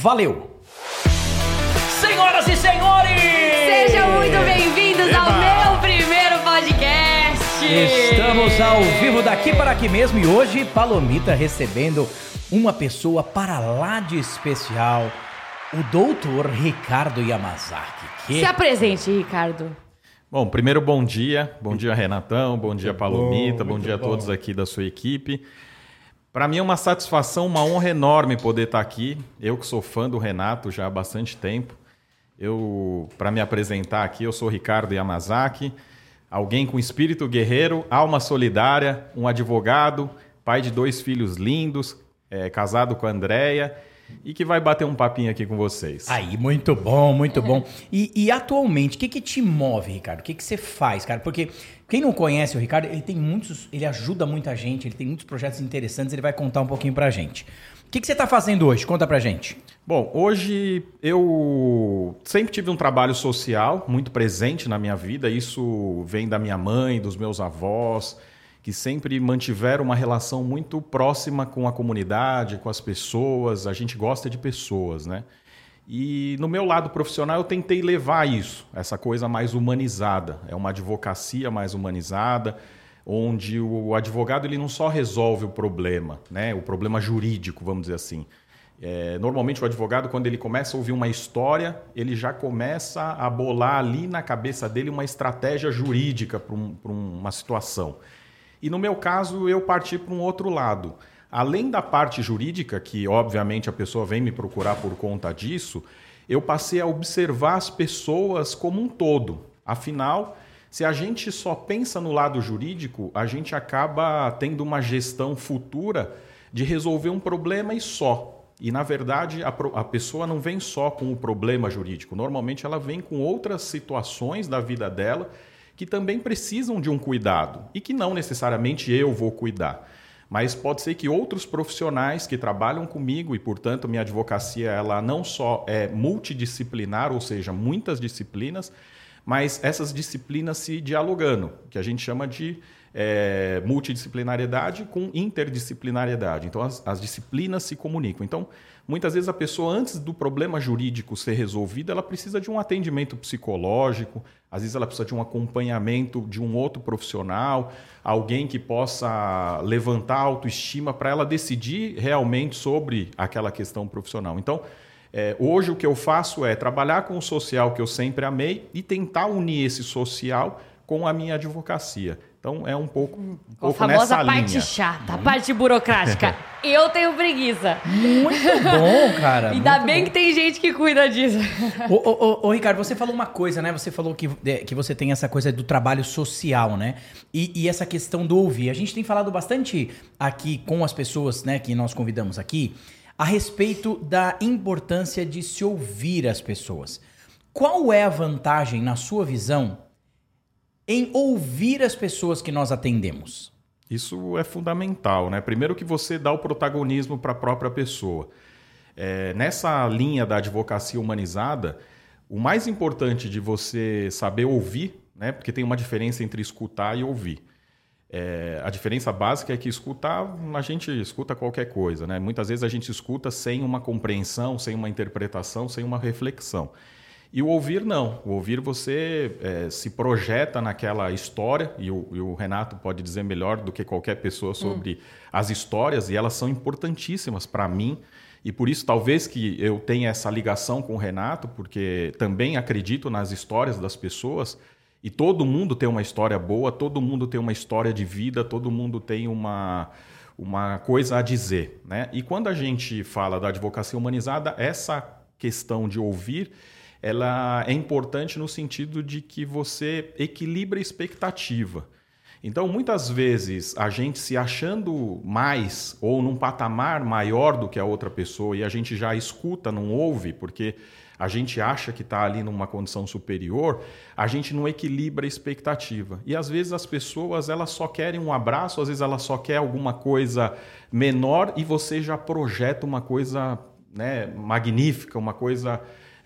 Valeu! Senhoras e senhores! Sejam muito bem-vindos ao meu primeiro podcast! Estamos ao vivo daqui para aqui mesmo e hoje Palomita recebendo uma pessoa para lá de especial, o doutor Ricardo Yamazaki. Que... Se apresente, Ricardo. Bom, primeiro bom dia, bom dia Renatão, bom dia Palomita, bom, bom dia a todos aqui da sua equipe. Para mim é uma satisfação, uma honra enorme poder estar aqui. Eu que sou fã do Renato já há bastante tempo. Eu, para me apresentar aqui, eu sou Ricardo Yamazaki, alguém com espírito guerreiro, alma solidária, um advogado, pai de dois filhos lindos, é, casado com a Andrea e que vai bater um papinho aqui com vocês. Aí, muito bom, muito bom. E, e atualmente, o que, que te move, Ricardo? O que, que você faz, cara? Porque quem não conhece o Ricardo, ele tem muitos, ele ajuda muita gente, ele tem muitos projetos interessantes, ele vai contar um pouquinho pra gente. O que, que você está fazendo hoje? Conta pra gente. Bom, hoje eu sempre tive um trabalho social muito presente na minha vida. Isso vem da minha mãe, dos meus avós, que sempre mantiveram uma relação muito próxima com a comunidade, com as pessoas. A gente gosta de pessoas, né? E no meu lado profissional eu tentei levar isso, essa coisa mais humanizada. É uma advocacia mais humanizada, onde o advogado ele não só resolve o problema, né? O problema jurídico, vamos dizer assim. É, normalmente o advogado, quando ele começa a ouvir uma história, ele já começa a bolar ali na cabeça dele uma estratégia jurídica para um, uma situação. E no meu caso, eu parti para um outro lado. Além da parte jurídica, que obviamente a pessoa vem me procurar por conta disso, eu passei a observar as pessoas como um todo. Afinal, se a gente só pensa no lado jurídico, a gente acaba tendo uma gestão futura de resolver um problema e só. E, na verdade, a, a, pessoa não vem só com o problema jurídico. Normalmente, ela vem com outras situações da vida dela que também precisam de um cuidado e que não necessariamente eu vou cuidar. Mas pode ser que outros profissionais que trabalham comigo e, portanto, minha advocacia ela não só é multidisciplinar, ou seja, muitas disciplinas, mas essas disciplinas se dialogando, que a gente chama de é, multidisciplinariedade com interdisciplinariedade. Então, as, as, disciplinas se comunicam. Então, muitas vezes a pessoa, antes do problema jurídico ser resolvido, ela precisa de um atendimento psicológico, às vezes ela precisa de um acompanhamento de um outro profissional, alguém que possa levantar a autoestima para ela decidir realmente sobre aquela questão profissional. Então, é, hoje o que eu faço é trabalhar com o social que eu sempre amei e tentar unir esse social com a minha advocacia. Então é um pouco, um pouco a famosa parte linha. chata, a parte burocrática. eu tenho preguiça. Muito bom, cara. Ainda bem bom. que tem gente que cuida disso. Ô, ô, ô, ô, Ricardo, você falou uma coisa, né? Você falou que, que você tem essa coisa do trabalho social, né? E, e essa questão do ouvir. A gente tem falado bastante aqui com as pessoas, né, que nós convidamos aqui, a respeito da importância de se ouvir as pessoas. Qual é a vantagem, na sua visão, em ouvir as pessoas que nós atendemos? Isso é fundamental, né? Primeiro que você dá o protagonismo para a própria pessoa. É, nessa linha da advocacia humanizada, o mais importante de você saber ouvir, né? Porque tem uma diferença entre escutar e ouvir. É, a diferença básica é que escutar, a gente escuta qualquer coisa, né? Muitas vezes a gente escuta sem uma compreensão, sem uma interpretação, sem uma reflexão. E o ouvir não. O ouvir você é, se projeta naquela história, e o, e o, Renato pode dizer melhor do que qualquer pessoa sobre hum. as histórias, e elas são importantíssimas para mim. E por isso, talvez que eu tenha essa ligação com o Renato, porque também acredito nas histórias das pessoas. E todo mundo tem uma história boa, todo mundo tem uma história de vida, todo mundo tem uma, uma coisa a dizer. Né? E quando a gente fala da advocacia humanizada, essa questão de ouvir ela é importante no sentido de que você equilibra a expectativa. Então, muitas vezes, a gente se achando mais ou num patamar maior do que a outra pessoa e a gente já escuta, não ouve, porque a gente acha que está ali numa condição superior, a gente não equilibra a expectativa. E às vezes as pessoas elas só querem um abraço, às vezes elas só querem alguma coisa menor e você já projeta uma coisa né, magnífica, uma coisa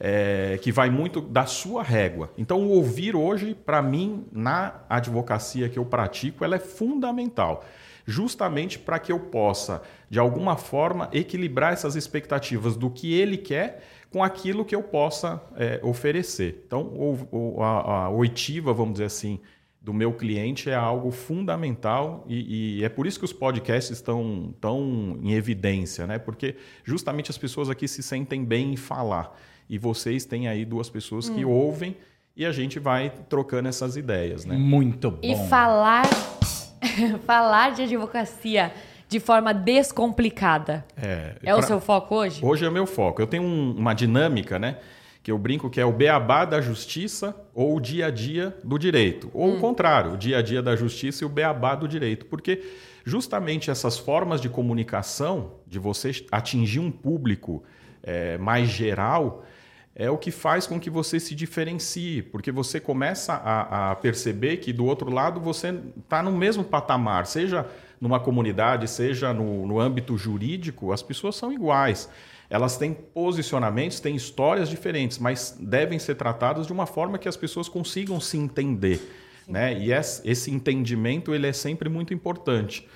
é, que vai muito da sua régua. Então, o ouvir hoje, para mim, na advocacia que eu pratico, ela é fundamental. justamente para que eu possa, de alguma forma, equilibrar essas expectativas do que ele quer com aquilo que eu possa é, oferecer. Então, o, o, a, a oitiva, vamos dizer assim, do meu cliente é algo fundamental e, e, é por isso que os podcasts estão tão em evidência, né? Porque justamente as pessoas aqui se sentem bem em falar. E vocês têm aí duas pessoas hum. que ouvem e a gente vai trocando essas ideias, né? Muito bom. E falar, falar de advocacia de forma descomplicada. É, é pra... o seu foco hoje? Hoje é o meu foco. Eu tenho um, uma dinâmica, né? Que eu brinco que é o beabá da justiça ou o dia a dia do direito. Ou hum. o contrário, o dia a dia da justiça e o beabá do direito. Porque justamente essas formas de comunicação, de você atingir um público é, mais geral, é o que faz com que você se diferencie, porque você começa a, a perceber que do outro lado você está no mesmo patamar, seja numa comunidade, seja no, no âmbito jurídico, as pessoas são iguais. Elas têm posicionamentos, têm histórias diferentes, mas devem ser tratadas de uma forma que as pessoas consigam se entender. Né? E esse entendimento ele é sempre muito importante.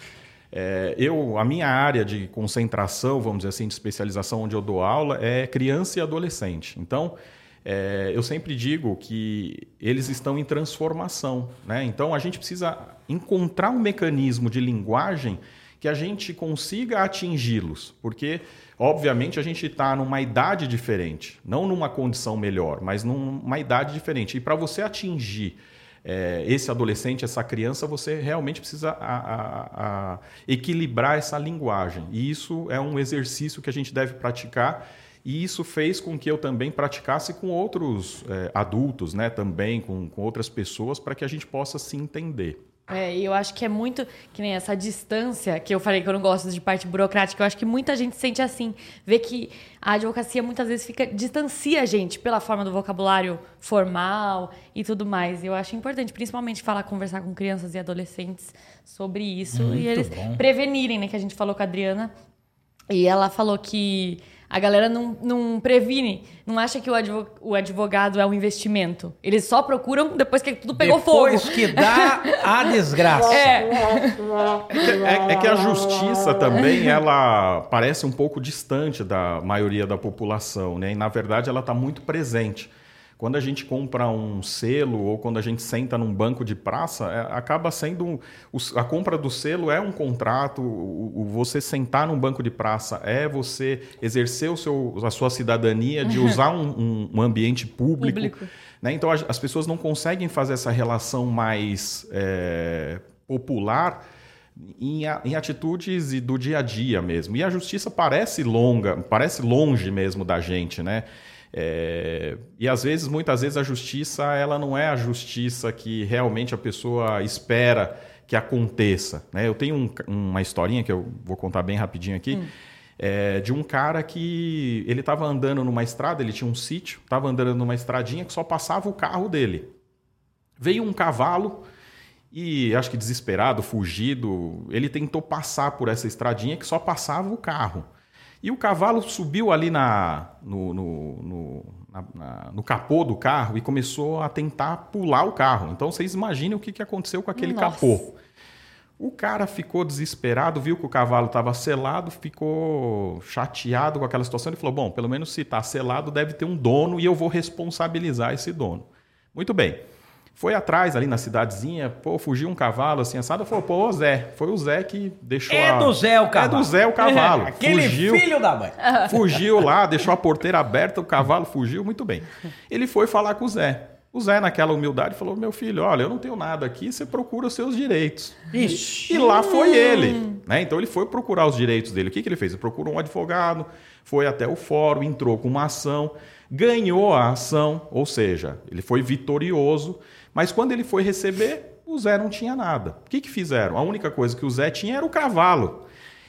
É, eu, a minha área de concentração, vamos dizer assim, de especialização onde eu dou aula é criança e adolescente. Então, é, eu sempre digo que eles estão em transformação. Né? Então, a gente precisa encontrar um mecanismo de linguagem que a gente consiga atingi-los, porque, obviamente, a gente está numa idade diferente, não numa condição melhor, mas numa idade diferente. E para você atingir é, esse adolescente, essa criança, você realmente precisa a, a, a equilibrar essa linguagem. E isso é um exercício que a gente deve praticar. E isso fez com que eu também praticasse com outros é, adultos, né, também com, com outras pessoas, para que a gente possa se entender. É, e eu acho que é muito que nem essa distância que eu falei que eu não gosto de parte burocrática. Eu acho que muita gente sente assim, vê que a advocacia muitas vezes fica distancia a gente pela forma do vocabulário formal e tudo mais. Eu acho importante, principalmente falar, conversar com crianças e adolescentes sobre isso muito e eles bom. prevenirem, né? Que a gente falou com a Adriana e ela falou que a galera não, não previne, não acha que o advogado é um investimento. Eles só procuram depois que tudo pegou depois fogo. Depois que dá a desgraça. É. É, é que a justiça também, ela parece um pouco distante da maioria da população, né? E, na verdade, ela está muito presente. Quando a gente compra um selo ou quando a gente senta num banco de praça, é, acaba sendo. A compra do selo é um contrato, o, o, você sentar num banco de praça é você exercer o seu, a sua cidadania de usar um, um, um ambiente público. público. Né? Então as, as, pessoas não conseguem fazer essa relação mais é, popular. Em, em, atitudes do dia a dia mesmo. E a justiça parece longa, parece longe mesmo da gente, né? É, e às vezes, muitas vezes, a justiça ela não é a justiça que realmente a pessoa espera que aconteça. Né? Eu tenho um, uma historinha que eu vou contar bem rapidinho aqui. Hum. É, de um cara que ele estava andando numa estrada, ele tinha um sítio, estava andando numa estradinha que só passava o carro dele. Veio um cavalo e, acho que desesperado, fugido, ele tentou passar por essa estradinha que só passava o carro. E o cavalo subiu ali na, no, no, no, na, na, no capô do carro e começou a tentar pular o carro. Então vocês imaginem o que, que aconteceu com aquele Nossa. capô. O cara ficou desesperado, viu que o cavalo estava selado, ficou chateado com aquela situação. Ele falou: Bom, pelo menos se está selado, deve ter um dono e eu vou responsabilizar esse dono. Muito bem. Foi atrás ali na cidadezinha, pô, fugiu um cavalo assim, assado, falou, pô, o Zé. Foi o Zé que deixou É a... do Zé o cavalo. É do Zé o cavalo. Aquele fugiu, filho da mãe. Fugiu lá, deixou a porteira aberta, o cavalo fugiu, muito bem. Ele foi falar com o Zé. O Zé, naquela humildade, falou: Meu filho, olha, eu não tenho nada aqui, você procura os seus direitos. Ixi. E lá foi ele. Né? Então ele foi procurar os direitos dele. O que, que ele fez? Ele procurou um advogado, foi até o fórum, entrou com uma ação, ganhou a ação, ou seja, ele foi vitorioso mas quando ele foi receber, o Zé não tinha nada. O que, que fizeram? A única coisa que o Zé tinha era o cavalo.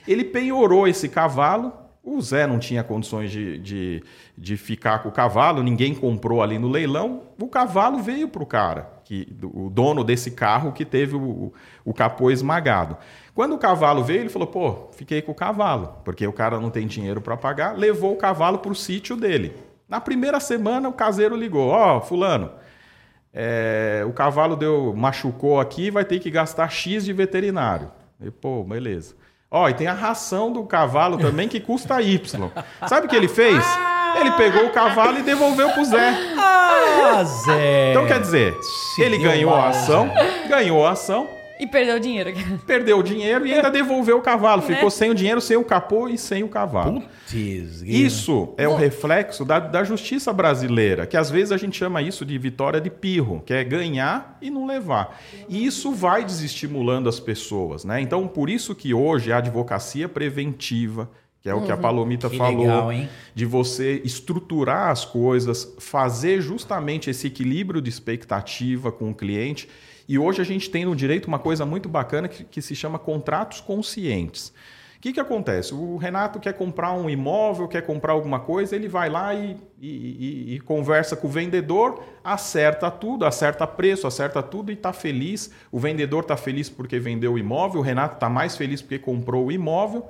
Ele penhorou esse cavalo. O Zé não tinha condições de, de, de ficar com o cavalo, ninguém comprou ali no leilão. O cavalo veio para o cara, que, o dono desse carro que teve o, o capô esmagado. Quando o cavalo veio, ele falou: pô, fiquei com o cavalo, porque o cara não tem dinheiro para pagar, levou o cavalo para o sítio dele. Na primeira semana, o caseiro ligou: ó, oh, Fulano é, o cavalo deu machucou aqui, vai ter que gastar X de veterinário. E, pô, beleza. Ó, e tem a ração do cavalo também que custa Y. Sabe o que ele fez? Ele pegou o cavalo e devolveu pro Zé. Ah, Zé. Então quer dizer, Se ele ganhou a ação, ganhou a ação, E perdeu o dinheiro. perdeu o dinheiro e ainda devolveu o cavalo. Ficou sem o dinheiro, sem o capô e sem o cavalo. Putz, Isso é o reflexo da, da justiça brasileira, que às vezes a gente chama isso de vitória de pirro, que é ganhar e não levar. E isso vai desestimulando as pessoas, né? Então, por isso que hoje a advocacia preventiva, que é o que a Palomita Que falou, legal, hein? de você estruturar as coisas, fazer justamente esse equilíbrio de expectativa com o cliente. E hoje a gente tem no direito uma coisa muito bacana que, que se chama contratos conscientes. O que, que acontece? O Renato quer comprar um imóvel, quer comprar alguma coisa, ele vai lá e, e- e- e conversa com o vendedor, acerta tudo, acerta preço, acerta tudo e está feliz. O vendedor está feliz porque vendeu o imóvel, o Renato está mais feliz porque comprou o imóvel.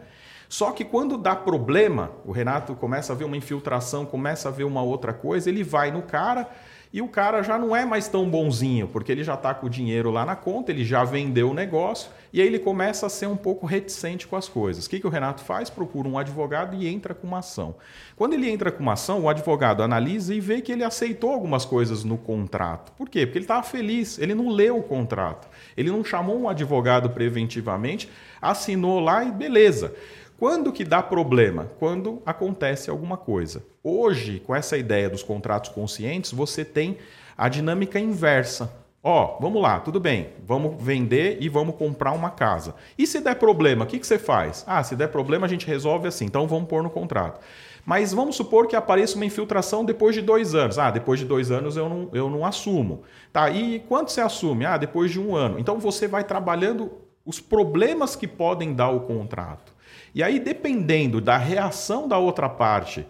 Só que quando dá problema, o Renato começa a ver uma infiltração, começa a ver uma outra coisa, ele vai no cara e o cara já não é mais tão bonzinho, porque ele já está com o dinheiro lá na conta, ele já vendeu o negócio e aí ele começa a ser um pouco reticente com as coisas. O que, que o Renato faz? Procura um advogado e entra com uma ação. Quando ele entra com uma ação, o advogado analisa e vê que ele aceitou algumas coisas no contrato. Por quê? Porque ele estava feliz, ele não leu o contrato, ele não chamou um advogado preventivamente, assinou lá e beleza. Quando que dá problema? Quando acontece alguma coisa. Hoje, com essa ideia dos contratos conscientes, você tem a dinâmica inversa. Ó, vamos lá, tudo bem, vamos vender e vamos comprar uma casa. E se der problema, o que, que você faz? Ah, se der problema a gente resolve assim, então vamos pôr no contrato. Mas vamos supor que apareça uma infiltração depois de dois anos. Ah, depois de dois anos eu não, eu não assumo. Tá, e quanto você assume? Ah, depois de um ano. Então você vai trabalhando os problemas que podem dar o contrato. E aí, dependendo da reação da outra parte,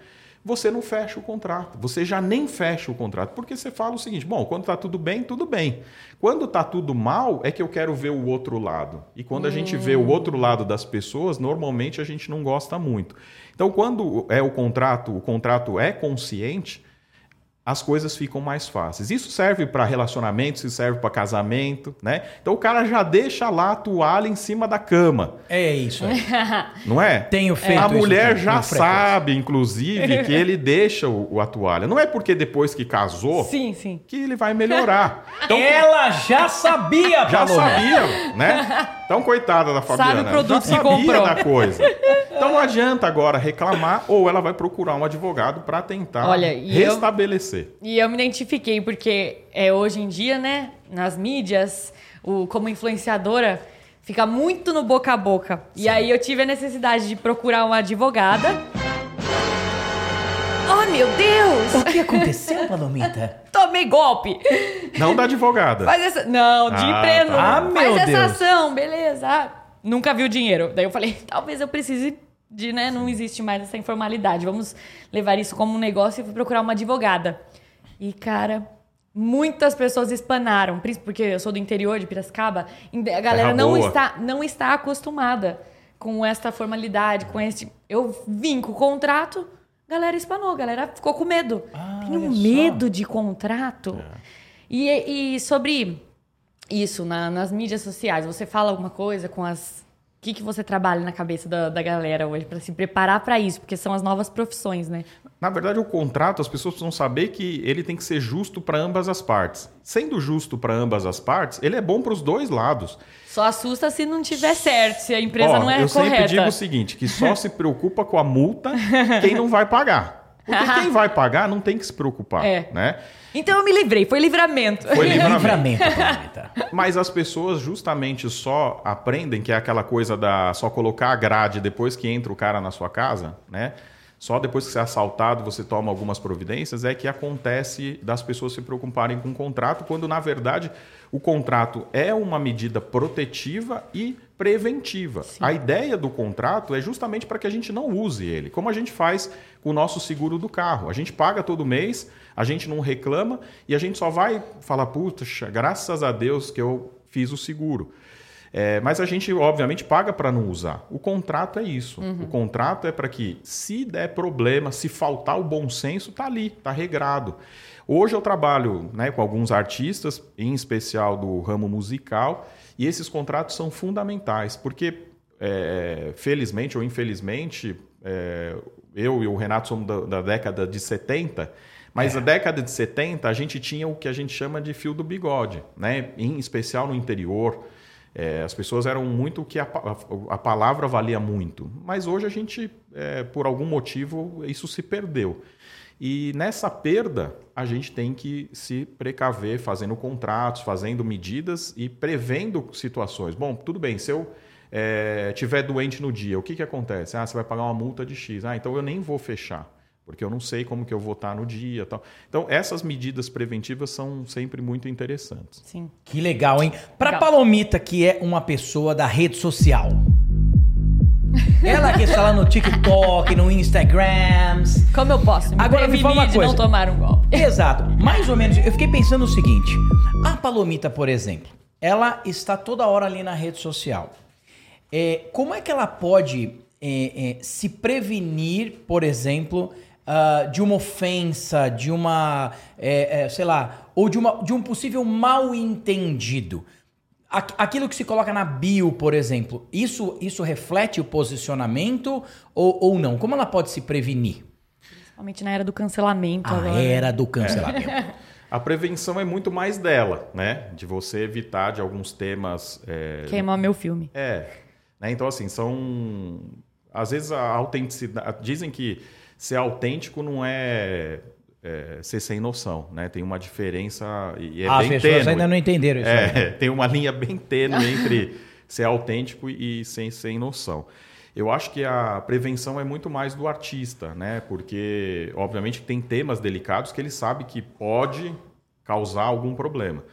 você não fecha o contrato. Você já nem fecha o contrato. Porque você fala o seguinte: bom, quando está tudo bem, tudo bem. Quando está tudo mal, é que eu quero ver o outro lado. E quando a gente vê o outro lado das pessoas, normalmente a gente não gosta muito. Então, quando é o contrato, o contrato é consciente, as coisas ficam mais fáceis. Isso serve para relacionamento, isso serve para casamento, né? Então o cara já deixa lá a toalha em cima da cama, É isso aí. não é? Tenho feito A isso mulher já sabe, inclusive, que ele deixa o, a toalha. Não é porque depois que casou Sim, sim. que ele vai melhorar. Então, Ela já sabia, já Paloma. sabia, né? Então, coitada da Fabiana. Sabe o produto já que sabia comprou. da coisa. Então não adianta agora reclamar ou ela vai procurar um advogado para tentar Olha, e eu- restabelecer. E eu me identifiquei porque é, hoje em dia, né, nas mídias, o, como influenciadora, fica muito no boca a boca. E aí eu tive a necessidade de procurar uma advogada. Oh, meu Deus! O que aconteceu, Palomita? Tomei golpe! Não da advogada. Faz essa. Não, de Ah, empresa. tá. Ah, Faz meu essa Deus. ação, beleza. Ah, Nunca vi o dinheiro. Daí eu falei, talvez eu precise de, né? Não existe mais essa informalidade. Vamos levar isso como um negócio e procurar uma advogada. E, cara, muitas pessoas espanaram, principalmente porque eu sou do interior de Piracicaba, a galera não está, não está acostumada com esta formalidade, com este. Eu vim com o contrato, galera espanou, galera ficou com medo. Ah, um só. medo de contrato. E, e sobre isso, na- nas mídias sociais, você fala alguma coisa com as. O que, que você trabalha na cabeça da, da galera hoje para se preparar para isso? Porque são as novas profissões, né? Na verdade, o contrato, as pessoas precisam saber que ele tem que ser justo para ambas as partes. Sendo justo para ambas as partes, ele é bom para os dois lados. Só assusta se não tiver certo, se a empresa Ó, não é eu sempre correta. digo o seguinte, que só se preocupa com a multa quem não vai pagar. Porque quem vai pagar não tem que se preocupar, É. né? Então eu me livrei, foi livramento. Foi livramento. Mas as pessoas justamente só aprendem que é aquela coisa da só colocar a grade depois que entra o cara na sua casa, né? Só depois que você é assaltado você toma algumas providências, é que acontece das pessoas se preocuparem com o contrato, quando na verdade o contrato é uma medida protetiva e preventiva. A ideia do contrato é justamente para que a gente não use ele, como a gente faz com o nosso seguro do carro. A gente paga todo mês, a gente não reclama e a gente só vai falar, puxa, graças a Deus que eu fiz o seguro. É, mas a gente, obviamente, paga para não usar. O contrato é isso. Uhum. O contrato é para que, se der problema, se faltar o bom senso, tá ali, tá regrado. Hoje eu trabalho né, com alguns artistas, em especial do ramo musical, e esses contratos são fundamentais, porque, é, felizmente ou infelizmente, é, eu e o Renato somos da, da década de 70, mas é. na década de 70 a gente tinha o que a gente chama de fio do bigode, né? em especial no interior. É, as pessoas eram muito que a, a, a, palavra valia muito. Mas hoje a gente, é, por algum motivo, isso se perdeu. E nessa perda, a gente tem que se precaver fazendo contratos, fazendo medidas e prevendo situações. Bom, tudo bem, se eu é, tiver doente no dia, o que, que acontece? Ah, você vai pagar uma multa de X. Ah, então eu nem vou fechar porque eu não sei como que eu vou estar no dia tal. Então, essas medidas preventivas são sempre muito interessantes. Sim. Que legal, hein? Para Palomita, que é uma pessoa da rede social. Ela que está lá no TikTok, no Instagram. Como eu posso? Me Agora me fala uma coisa. não tomar um golpe. Exato. Mais ou menos. Eu fiquei pensando o seguinte: a Palomita, por exemplo, ela está toda hora ali na rede social. É, como é que ela pode é, é, se prevenir, por exemplo, uh, de uma ofensa, de uma, é, é, sei lá, ou de, uma, de um possível mal entendido. Aquilo que se coloca na bio, por exemplo, isso, isso reflete o posicionamento ou, ou não? Como ela pode se prevenir? Principalmente na era do cancelamento. A agora. era do cancelamento. É. A prevenção é muito mais dela, né? De você evitar de alguns temas. É... Queimar meu filme. É. Né? Então, assim, são. Às vezes a autenticidade. Dizem que ser autêntico não é, é, ser sem noção, né? Tem uma diferença e é ah, bem as pessoas tênue. ainda não entenderam isso. É, tem uma linha bem tênue entre ser autêntico e sem, sem noção. Eu acho que a prevenção é muito mais do artista, né? Porque, obviamente, tem temas delicados que ele sabe que pode causar algum problema.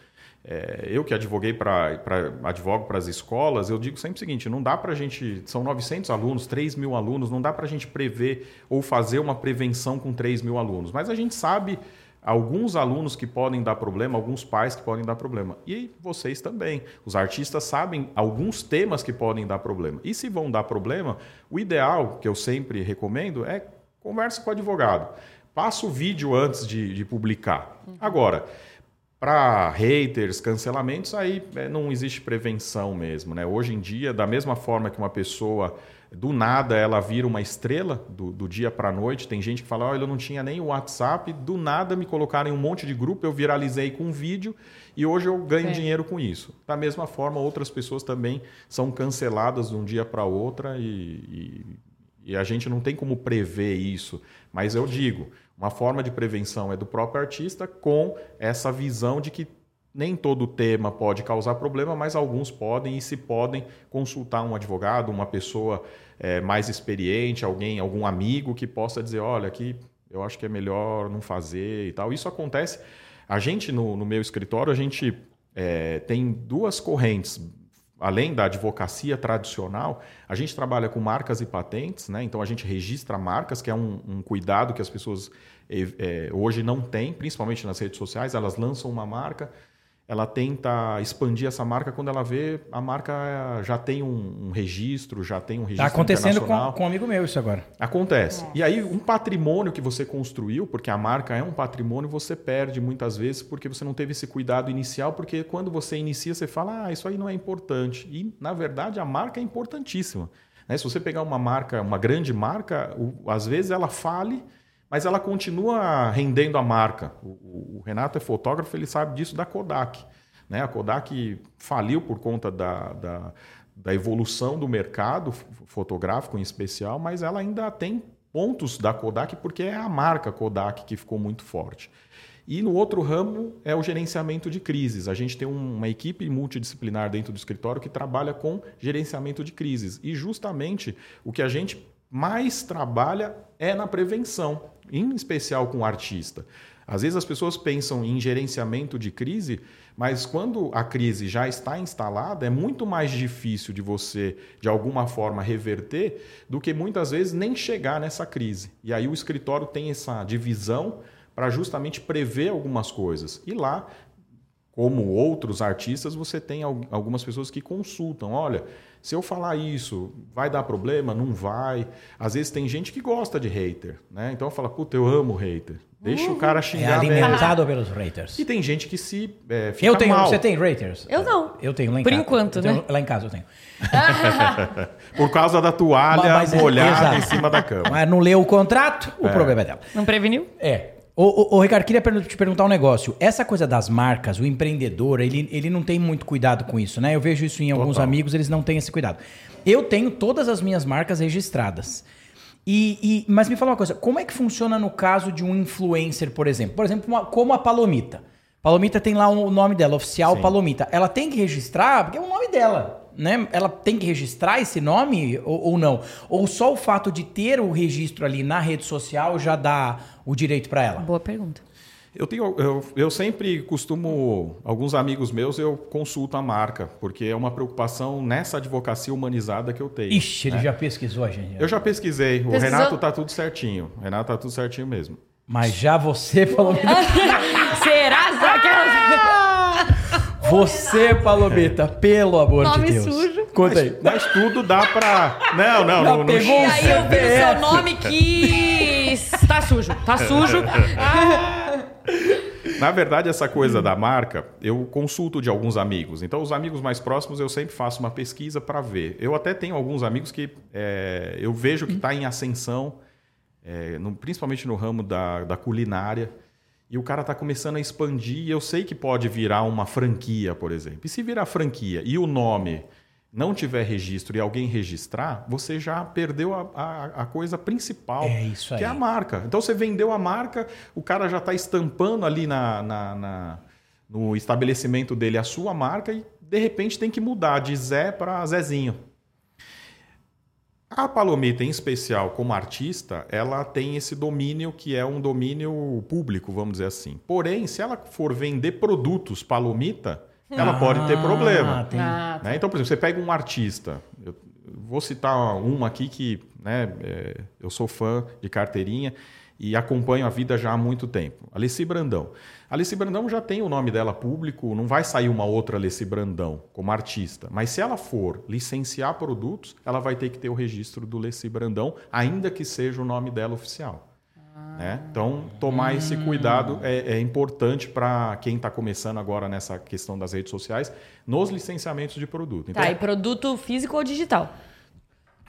É, eu que advoguei para advogo para as escolas, eu digo sempre o seguinte: não dá para a gente. São 900 alunos, 3 mil alunos, não dá para a gente prever ou fazer uma prevenção com 3 mil alunos. Mas a gente sabe alguns alunos que podem dar problema, alguns pais que podem dar problema. E vocês também. Os artistas sabem alguns temas que podem dar problema. E se vão dar problema, o ideal, que eu sempre recomendo, é converse com o advogado. Passa o vídeo antes de, de publicar. Uhum. Agora. Para haters, cancelamentos, aí é, não existe prevenção mesmo. Né? Hoje em dia, da mesma forma que uma pessoa, do nada, ela vira uma estrela, do, do dia para a noite, tem gente que fala, oh, eu não tinha nem o WhatsApp, do nada me colocaram em um monte de grupo, eu viralizei com um vídeo e hoje eu ganho é. dinheiro com isso. Da mesma forma, outras pessoas também são canceladas de um dia para outra e, e, e a gente não tem como prever isso. Mas eu digo, uma forma de prevenção é do próprio artista com essa visão de que nem todo tema pode causar problema, mas alguns podem e se podem consultar um advogado, uma pessoa é, mais experiente, alguém, algum amigo que possa dizer, olha, aqui eu acho que é melhor não fazer e tal. Isso acontece. A gente no, no meu escritório a gente é, tem duas correntes além da advocacia tradicional, a gente trabalha com marcas e patentes, né? então a gente registra marcas, que é um, um cuidado que as pessoas é, hoje não têm, principalmente nas redes sociais, elas lançam uma marca, ela tenta expandir essa marca quando ela vê a marca já tem um, um registro, já tem um registro Está acontecendo com, com um amigo meu isso agora. Acontece. É. E aí um patrimônio que você construiu, porque a marca é um patrimônio, você perde muitas vezes porque você não teve esse cuidado inicial, porque quando você inicia você fala, ah, isso aí não é importante. E na verdade a marca é importantíssima. Né? Se você pegar uma marca, uma grande marca, o, às vezes ela fale mas ela continua rendendo a marca. O, o, Renato é fotógrafo, ele sabe disso da Kodak. Né? A Kodak faliu por conta da, da, da evolução do mercado fotográfico em especial, mas ela ainda tem pontos da Kodak porque é a marca Kodak que ficou muito forte. E no outro ramo é o gerenciamento de crises. A gente tem uma equipe multidisciplinar dentro do escritório que trabalha com gerenciamento de crises. E justamente o que a gente mais trabalha é na prevenção em especial com o artista. Às vezes as pessoas pensam em gerenciamento de crise, mas quando a crise já está instalada, é muito mais difícil de você, de alguma forma, reverter do que muitas vezes nem chegar nessa crise. E aí o escritório tem essa divisão para justamente prever algumas coisas. E lá como outros artistas, você tem algumas pessoas que consultam. Olha, se eu falar isso, vai dar problema? Não vai. Às vezes tem gente que gosta de hater, né? Então fala, puta, eu amo hater. Deixa o cara xingar. É alimentado mesmo. pelos haters. E tem gente que se é, fica Eu tenho. mal. Você tem haters? Eu não. Eu tenho lá em Por casa. enquanto, tenho, né? Lá em casa eu tenho. Por causa da toalha Mas- mas- molhada exato. em cima da cama. Mas não leu o contrato, o problema é dela. Não preveniu? É. Ô, ô, ô, Ricardo, queria te perguntar um negócio. Essa coisa das marcas, o empreendedor, ele, ele não tem muito cuidado com isso, né? Eu vejo isso em alguns Total. amigos, eles não têm esse cuidado. Eu tenho todas as minhas marcas registradas. E, e- mas me fala uma coisa, como é que funciona no caso de um influencer, por exemplo? Por exemplo, uma- como a Palomita. Palomita tem lá o nome dela, oficial Sim. Palomita. Ela tem que registrar, porque é o nome dela, né? Ela tem que registrar esse nome ou, ou não? Ou só o fato de ter o registro ali na rede social já dá o direito para ela? Boa pergunta. Eu, tenho, eu, eu sempre costumo, alguns amigos meus, eu consulto a marca, porque é uma preocupação nessa advocacia humanizada que eu tenho. Ixi, ele já pesquisou, gente. Eu já pesquisei, o Pesquisou? Renato tá tudo certinho. O Renato tá tudo certinho mesmo. Mas já você falou. Será? Será que ela... você, Palomita, pelo amor Nome de Deus. sujo. Conta aí. Mas tudo dá pra. Não, não, não. não pegou E um aí eu vi o seu nome que... Tá sujo, tá sujo. Na verdade, essa coisa da marca, eu consulto de alguns amigos. Então, os amigos mais próximos, eu sempre faço uma pesquisa para ver. Eu até tenho alguns amigos que é, eu vejo que está em ascensão, é, no- principalmente no ramo da, da culinária, e o cara está começando a expandir. E eu sei que pode virar uma franquia, por exemplo. E se virar franquia e o nome não tiver registro e alguém registrar, você já perdeu a, a, a coisa principal, É isso que é aí. a marca. Então você vendeu a marca, o cara já está estampando ali na, na- na- no estabelecimento dele a sua marca e de repente tem que mudar de Zé para Zezinho. A Palomita, em especial, como artista, ela tem esse domínio que é um domínio público, vamos dizer assim. Porém, se ela for vender produtos Palomita, ela pode ter problema. tem- Ah, Né? Então, por exemplo, você pega um artista, eu vou citar uma aqui que né, é, eu sou fã de carteirinha e acompanho a vida já há muito tempo. Alessi Brandão. Alessi Brandão já tem o nome dela público, não vai sair uma outra Alessi Brandão como artista. Mas se ela for licenciar produtos, ela vai ter que ter o registro do Alessi Brandão, ainda que seja o nome dela oficial. né? Então, tomar esse cuidado é, é importante para quem está começando agora nessa questão das redes sociais, nos licenciamentos de produto. Então, Tá, e produto físico ou digital?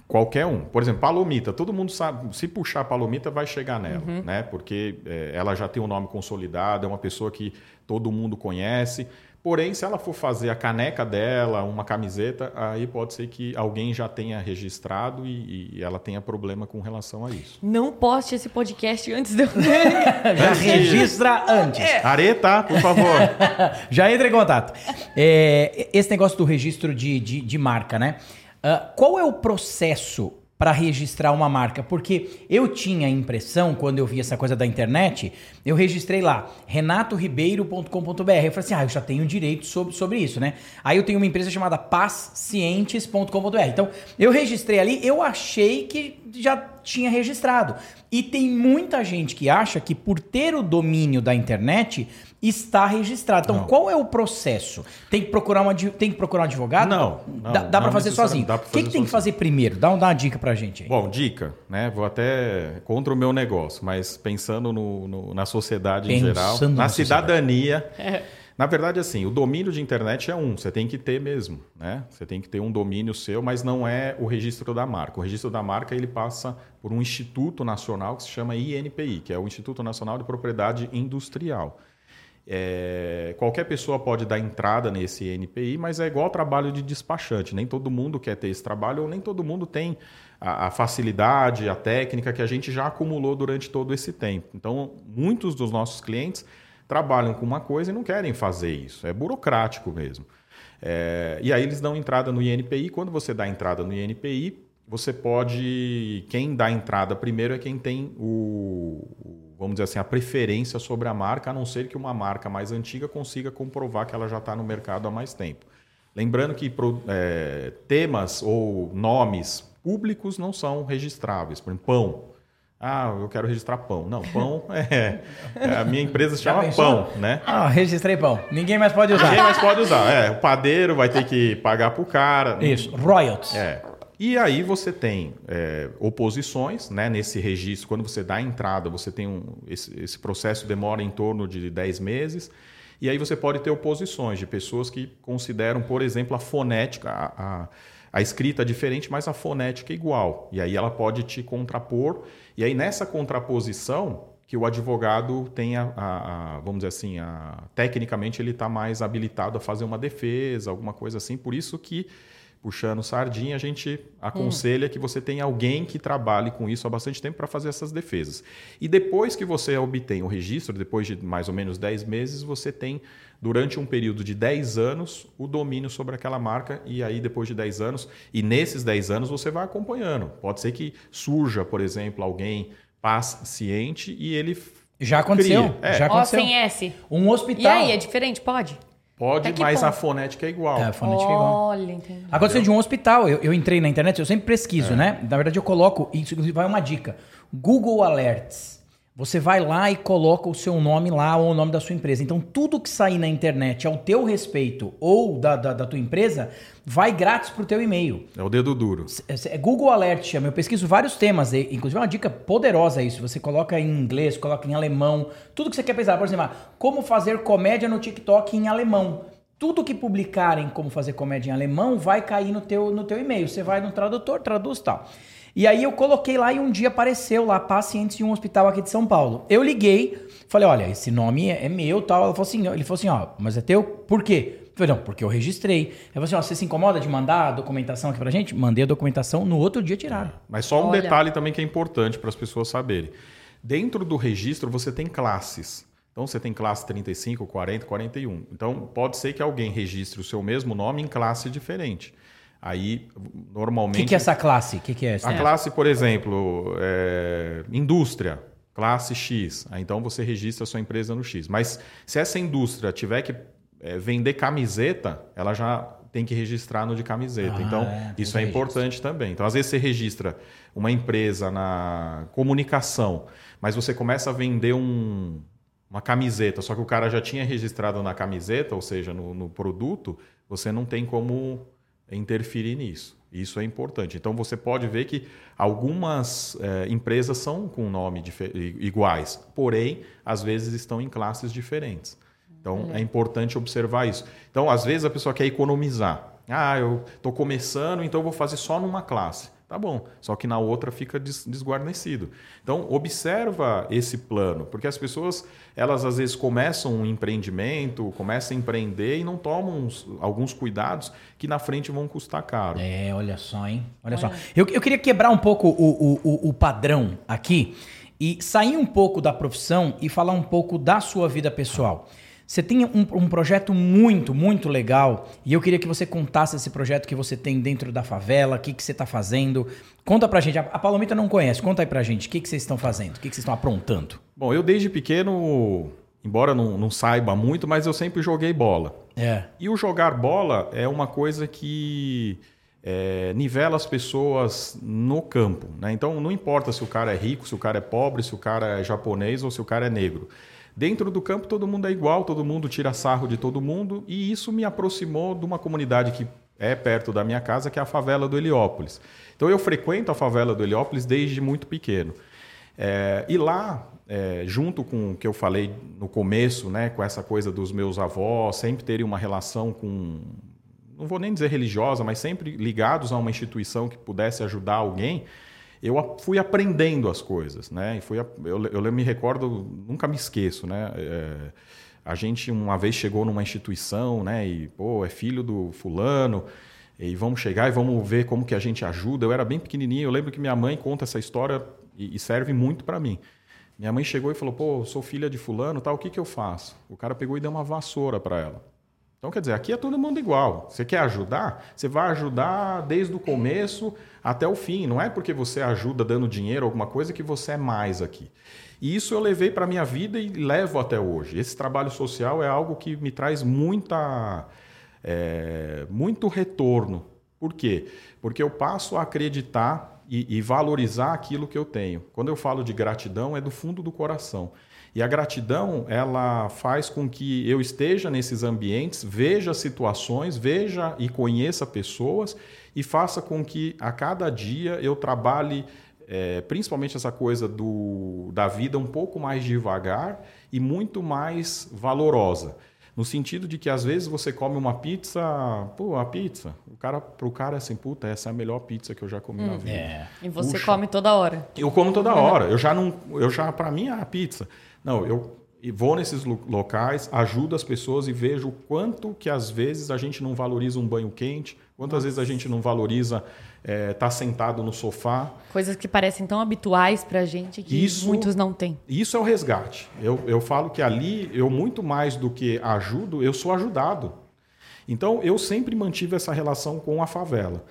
Qualquer um. Por exemplo, Palomita. Todo mundo sabe, se puxar Palomita, vai chegar nela, né? Porque é, ela já tem um nome consolidado, é uma pessoa que todo mundo conhece. Porém, se ela for fazer a caneca dela, uma camiseta, aí pode ser que alguém já tenha registrado e, e ela tenha problema com relação a isso. Não poste esse podcast antes de eu... Já registra antes. Areta, por favor. Já entra em contato. É, esse negócio do registro de, de, de marca, né? Ah, qual é o processo para registrar uma marca? Porque eu tinha a impressão, quando eu vi essa coisa da internet, eu registrei lá, renatoribeiro.com.br. Eu falei assim, ah, eu já tenho direito sobre, sobre isso, né? Aí eu tenho uma empresa chamada pazcientes.com.br. Então, eu registrei ali, eu achei que já tinha registrado. E tem muita gente que acha que por ter o domínio da internet está registrado. Então, Não. qual é o processo? Tem que procurar, uma, tem que procurar um advogado? Não, não, dá dá para fazer sozinho. O que, que tem que fazer primeiro? Dá, um- dá uma dica pra gente aí. Bom, dica, né? Vou até contra o meu negócio, mas pensando no- no- na sociedade em Pensando geral, na na cidadania. Na verdade, assim, o domínio de internet é um, você tem que ter mesmo, né? Você tem que ter um domínio seu, mas não é o registro da marca. O registro da marca ele passa por um instituto nacional que se chama INPI, que é o Instituto Nacional de Propriedade Industrial. É, qualquer pessoa pode dar entrada nesse INPI, mas é igual trabalho de despachante. Nem todo mundo quer ter esse trabalho, ou nem todo mundo tem a, a facilidade, a técnica que a gente já acumulou durante todo esse tempo. Então, muitos dos nossos clientes trabalham com uma coisa e não querem fazer isso. É burocrático mesmo. É, e aí eles dão entrada no INPI. Quando você dá entrada no INPI, você pode. Quem dá entrada primeiro é quem tem o- vamos dizer assim, a preferência sobre a marca, a não ser que uma marca mais antiga consiga comprovar que ela já está no mercado há mais tempo. Lembrando que é, temas ou nomes públicos não são registráveis. Por exemplo, pão. Ah, eu quero registrar pão. Não, pão é. é a minha empresa se chama Pão, né? Ah, registrei pão. Ninguém mais pode usar. Ninguém mais pode usar. É, o padeiro vai ter que pagar pro cara. Isso, royalties. É. E aí você tem é, oposições né, nesse registro. Quando você dá a entrada, você tem um. Esse, esse processo demora em torno de 10 meses. E aí você pode ter oposições de pessoas que consideram, por exemplo, a fonética, a, a, a escrita diferente, mas a fonética igual. E aí ela pode te contrapor. E aí nessa contraposição que o advogado tenha, a, a, vamos dizer assim, a, tecnicamente ele está mais habilitado a fazer uma defesa, alguma coisa assim. Por isso que puxando sardinha, a gente aconselha hum. que você tenha alguém que trabalhe com isso há bastante tempo para fazer essas defesas. E depois que você obtém o registro, depois de mais ou menos 10 meses, você tem, durante um período de 10 anos, o domínio sobre aquela marca. E aí, depois de 10 anos, e nesses 10 anos, você vai acompanhando. Pode ser que surja, por exemplo, alguém paciente e ele. Já aconteceu. É. Já aconteceu. Ó, sem S. Um hospital. E aí, é diferente? Pode? Pode, mas ponto? a fonética é igual. É, a fonética é igual. Olha, entendi. Aconteceu de um hospital. Eu, eu, entrei na internet, eu sempre pesquiso, é. né? Na verdade, eu coloco. Isso, inclusive, vai uma dica: Google Alerts. Você vai lá e coloca o seu nome lá ou o nome da sua empresa. Então, tudo que sair na internet ao teu respeito ou da, da, da tua empresa vai grátis pro teu e-mail. É o dedo duro. É Google Alert chama. Eu pesquiso vários temas, inclusive é uma dica poderosa isso. Você coloca em inglês, coloca em alemão, tudo que você quer pesquisar. Por exemplo, como fazer comédia no TikTok em alemão. Tudo que publicarem como fazer comédia em alemão vai cair no teu, no teu e-mail. Você vai no tradutor, traduz tal. E aí eu coloquei lá e um dia apareceu lá pacientes de um hospital aqui de São Paulo. Eu liguei, falei, olha, esse nome é, é meu, tal. Ela falou assim, ele falou assim, ó, mas é teu? Por quê? Eu falei, não, porque eu registrei. Ele falou assim, ó, você se incomoda de mandar a documentação aqui pra gente? Mandei a documentação, no outro dia tiraram. Mas só um olha. detalhe também que é importante para as pessoas saberem. Dentro do registro você tem classes. Então você tem classe 35, 40, 41. Então pode ser que alguém registre o seu mesmo nome em classe diferente. Aí, normalmente. O que, que, é essa classe? O que, que, é essa? A classe, por exemplo, é... indústria, classe X. Então você registra a sua empresa no X. Mas se essa indústria tiver que é, vender camiseta, ela já tem que registrar no de camiseta. Ah, então, é, isso é importante também. Então, às vezes você registra uma empresa na comunicação, mas você começa a vender um, uma camiseta, só que o cara já tinha registrado na camiseta, ou seja, no, no produto, você não tem como interferir nisso. Isso é importante. Então você pode ver que algumas é, empresas são com nome iguais, porém, às vezes estão em classes diferentes. Então é importante observar isso. Então, às vezes a pessoa quer economizar. Ah, eu estou começando, então eu vou fazer só numa classe. Tá bom, só que na outra fica desguarnecido. Então, observa esse plano, porque as pessoas, elas às vezes começam um empreendimento, começam a empreender e não tomam uns, alguns cuidados que na frente vão custar caro. É, olha só, hein? Olha, olha. só. Eu, eu queria quebrar um pouco o, o, o padrão aqui e sair um pouco da profissão e falar um pouco da sua vida pessoal. Você tem um, um, projeto muito, muito legal e eu queria que você contasse esse projeto que você tem dentro da favela, o que, que você está fazendo. Conta pra gente. A, a Palomita não conhece, conta aí pra gente. O que, que vocês estão fazendo? O que, que vocês estão aprontando? Bom, eu desde pequeno, embora não, não saiba muito, mas eu sempre joguei bola. É. E o jogar bola é uma coisa que é, nivela as pessoas no campo. Né? Então não importa se o cara é rico, se o cara é pobre, se o cara é japonês ou se o cara é negro. Dentro do campo todo mundo é igual, todo mundo tira sarro de todo mundo e isso me aproximou de uma comunidade que é perto da minha casa, que é a favela do Heliópolis. Então eu frequento a favela do Heliópolis desde muito pequeno. É, e lá, é, junto com o que eu falei no começo, né, com essa coisa dos meus avós, sempre terem uma relação com, não vou nem dizer religiosa, mas sempre ligados a uma instituição que pudesse ajudar alguém, eu fui aprendendo as coisas, né? E fui, eu, eu me recordo, nunca me esqueço, né? É, a gente uma vez chegou numa instituição, né? E pô, é filho do fulano e vamos chegar e vamos ver como que a gente ajuda. Eu era bem pequenininho, eu lembro que minha mãe conta essa história e, serve muito para mim. Minha mãe chegou e falou: "Pô, sou filha de fulano, tal, o que que eu faço?" O cara pegou e deu uma vassoura para ela. Então, quer dizer, aqui é todo mundo igual. Você quer ajudar? Você vai ajudar desde o começo até o fim. Não é porque você ajuda dando dinheiro alguma coisa que você é mais aqui. E isso eu levei para a minha vida e levo até hoje. Esse trabalho social é algo que me traz muita, é, muito retorno. Por quê? Porque eu passo a acreditar e, e valorizar aquilo que eu tenho. Quando eu falo de gratidão, é do fundo do coração. E a gratidão, ela faz com que eu esteja nesses ambientes, veja situações, veja e conheça pessoas e faça com que a cada dia eu trabalhe é, principalmente essa coisa do, da vida um pouco mais devagar e muito mais valorosa. No sentido de que às vezes você come uma pizza, pô, a pizza, o cara, pro cara é assim, puta, essa é a melhor pizza que eu já comi hum, na vida. É. E você Puxa. come toda hora. Eu como toda hora. Eu já não, eu já para mim é a pizza. Não, eu vou nesses locais, ajudo as pessoas e vejo o quanto que às vezes a gente não valoriza um banho quente, quantas Nossa. vezes a gente não valoriza é, tá sentado no sofá. Coisas que parecem tão habituais para a gente que isso, muitos não têm. Isso é o resgate. Eu, eu falo que ali, eu muito mais do que ajudo, eu sou ajudado. Então, eu sempre mantive essa relação com a favela.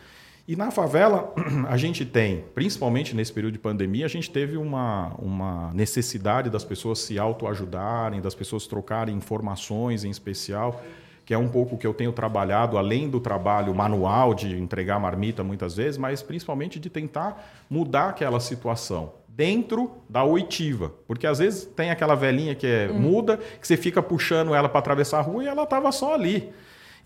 E na favela, a gente tem, principalmente nesse período de pandemia, a gente teve uma, uma necessidade das pessoas se autoajudarem, das pessoas trocarem informações em especial que é um pouco que eu tenho trabalhado, além do trabalho manual de entregar marmita muitas vezes, mas principalmente de tentar mudar aquela situação dentro da oitiva. Porque às vezes tem aquela velhinha que é hum. muda, que você fica puxando ela para atravessar a rua e ela estava só ali.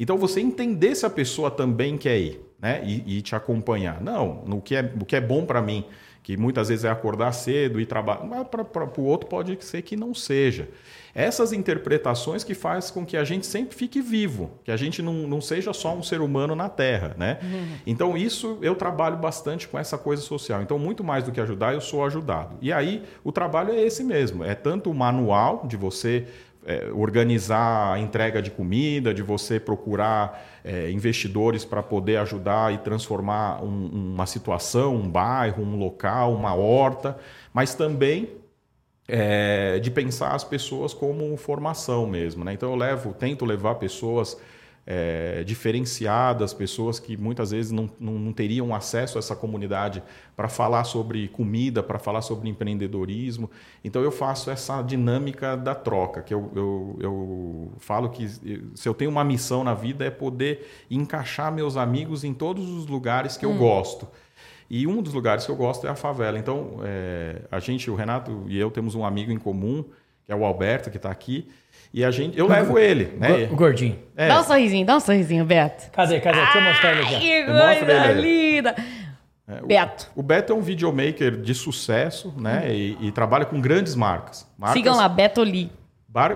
Então você entender se a pessoa também quer ir né? e, e te acompanhar. Não, no que é, o que é bom para mim, que muitas vezes é acordar cedo e trabalhar, mas para o outro pode ser que não seja essas interpretações que faz com que a gente sempre fique vivo, que a gente não, não seja só um ser humano na Terra, né? Uhum. Então isso eu trabalho bastante com essa coisa social. Então muito mais do que ajudar, eu sou ajudado. E aí o trabalho é esse mesmo, é tanto o manual de você é, organizar a entrega de comida, de você procurar é, investidores para poder ajudar e transformar um, uma situação, um bairro, um local, uma horta, mas também é, de pensar as pessoas como formação mesmo. Né? Então eu levo, tento levar pessoas é, diferenciadas, pessoas que muitas vezes não, não, não teriam acesso a essa comunidade para falar sobre comida, para falar sobre empreendedorismo. Então eu faço essa dinâmica da troca, que eu, eu, eu falo que se eu tenho uma missão na vida é poder encaixar meus amigos em todos os lugares que hum. eu gosto. E um dos lugares que eu gosto é a favela. Então, é, a gente, o Renato e eu, temos um amigo em comum, que é o Alberto, que está aqui. E a gente, eu levo ele, né? O gordinho. É. Dá um sorrisinho, dá um sorrisinho, Beto. Cadê, cadê? Deixa eu mostrar ele aqui. Que coisa linda. É, Beto. O, o, Beto é um videomaker de sucesso, né? Hum. E, e, trabalha com grandes marcas. marcas Sigam lá, Beto Lee.